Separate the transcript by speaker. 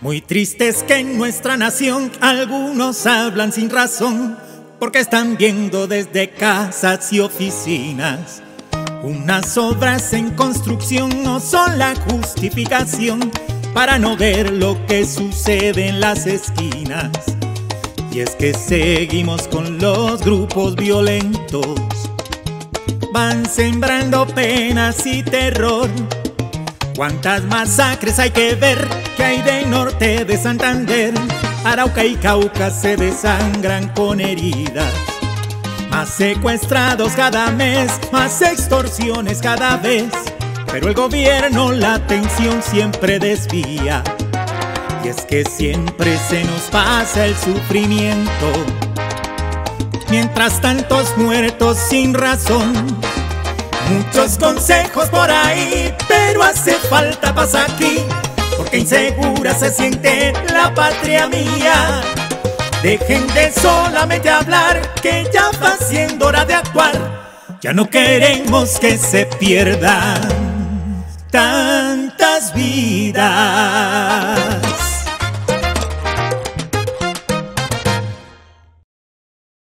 Speaker 1: Muy triste es que en nuestra nación algunos hablan sin razón, porque están viendo desde casas y oficinas. Unas obras en construcción no son la justificación para no ver lo que sucede en las esquinas. Y es que seguimos con los grupos violentos, van sembrando penas y terror ¿Cuántas masacres hay que ver que hay de norte de Santander? Arauca y Cauca se desangran con heridas. Más secuestrados cada mes, más extorsiones cada vez. Pero el gobierno la atención siempre desvía. Y es que siempre se nos pasa el sufrimiento. Mientras tantos muertos sin razón Muchos consejos por ahí, pero hace falta paz aquí, porque insegura se siente la patria mía. Dejen de solamente hablar, que ya va siendo hora de actuar. Ya no queremos que se pierdan tantas vidas.